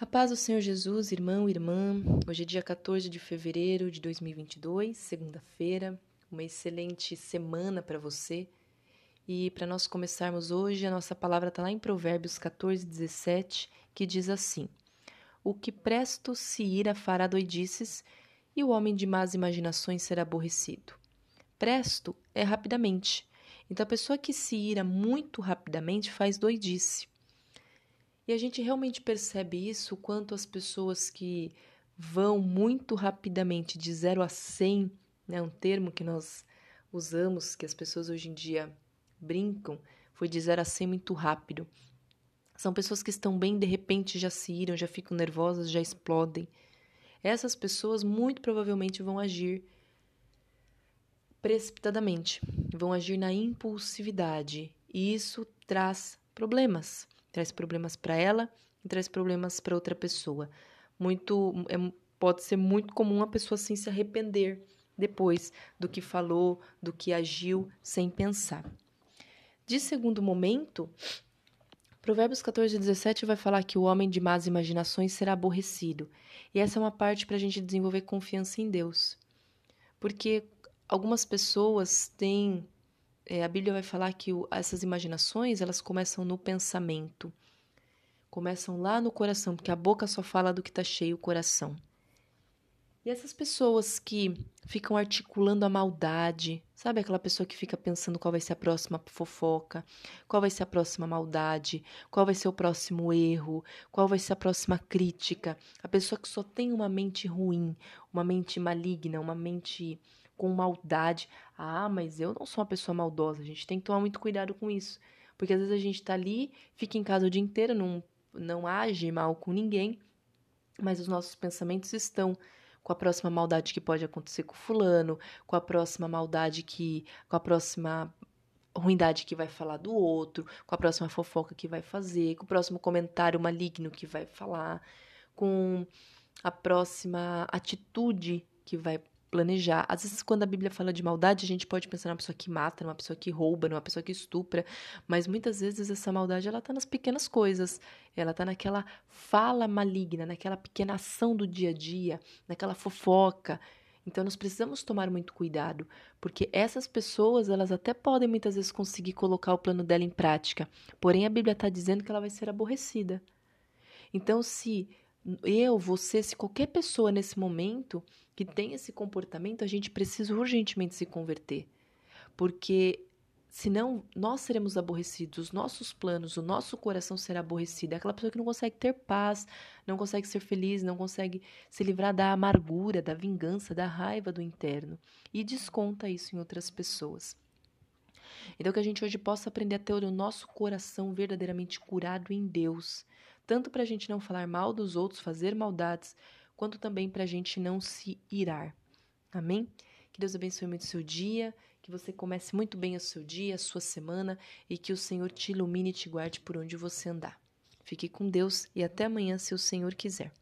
A paz do Senhor Jesus, irmão, irmã. Hoje é dia 14 de fevereiro de 2022, segunda-feira. Uma excelente semana para você. E para nós começarmos hoje, a nossa palavra está lá em Provérbios 14, 17, que diz assim: O que presto se ira fará doidices, e o homem de más imaginações será aborrecido. Presto é rapidamente. Então, a pessoa que se ira muito rapidamente faz doidice. E a gente realmente percebe isso quanto as pessoas que vão muito rapidamente de 0 a 100, né, um termo que nós usamos, que as pessoas hoje em dia brincam, foi de 0 a 100 muito rápido. São pessoas que estão bem, de repente já se iram, já ficam nervosas, já explodem. Essas pessoas muito provavelmente vão agir precipitadamente, vão agir na impulsividade, e isso traz problemas traz problemas para ela e traz problemas para outra pessoa. Muito é, pode ser muito comum a pessoa assim se arrepender depois do que falou, do que agiu sem pensar. De segundo momento, Provérbios 14, 17 vai falar que o homem de más imaginações será aborrecido. E essa é uma parte para a gente desenvolver confiança em Deus. Porque algumas pessoas têm é, a Bíblia vai falar que o, essas imaginações elas começam no pensamento, começam lá no coração, porque a boca só fala do que está cheio o coração. E essas pessoas que ficam articulando a maldade, sabe aquela pessoa que fica pensando qual vai ser a próxima fofoca, qual vai ser a próxima maldade, qual vai ser o próximo erro, qual vai ser a próxima crítica, a pessoa que só tem uma mente ruim, uma mente maligna, uma mente com maldade. Ah, mas eu não sou uma pessoa maldosa. A gente tem que tomar muito cuidado com isso. Porque às vezes a gente tá ali, fica em casa o dia inteiro, não, não age mal com ninguém, mas os nossos pensamentos estão com a próxima maldade que pode acontecer com fulano, com a próxima maldade que. com a próxima ruindade que vai falar do outro, com a próxima fofoca que vai fazer, com o próximo comentário maligno que vai falar, com a próxima atitude que vai planejar. Às vezes, quando a Bíblia fala de maldade, a gente pode pensar numa pessoa que mata, numa pessoa que rouba, numa pessoa que estupra, mas muitas vezes essa maldade ela tá nas pequenas coisas. Ela tá naquela fala maligna, naquela pequena ação do dia a dia, naquela fofoca. Então nós precisamos tomar muito cuidado, porque essas pessoas, elas até podem muitas vezes conseguir colocar o plano dela em prática, porém a Bíblia está dizendo que ela vai ser aborrecida. Então, se eu, você, se qualquer pessoa nesse momento que tem esse comportamento, a gente precisa urgentemente se converter. Porque senão nós seremos aborrecidos, os nossos planos, o nosso coração será aborrecido. É aquela pessoa que não consegue ter paz, não consegue ser feliz, não consegue se livrar da amargura, da vingança, da raiva do interno e desconta isso em outras pessoas. Então que a gente hoje possa aprender a ter o nosso coração verdadeiramente curado em Deus, tanto para a gente não falar mal dos outros, fazer maldades, quanto também para a gente não se irar. Amém? Que Deus abençoe muito o seu dia, que você comece muito bem o seu dia, a sua semana e que o Senhor te ilumine e te guarde por onde você andar. Fique com Deus e até amanhã, se o Senhor quiser.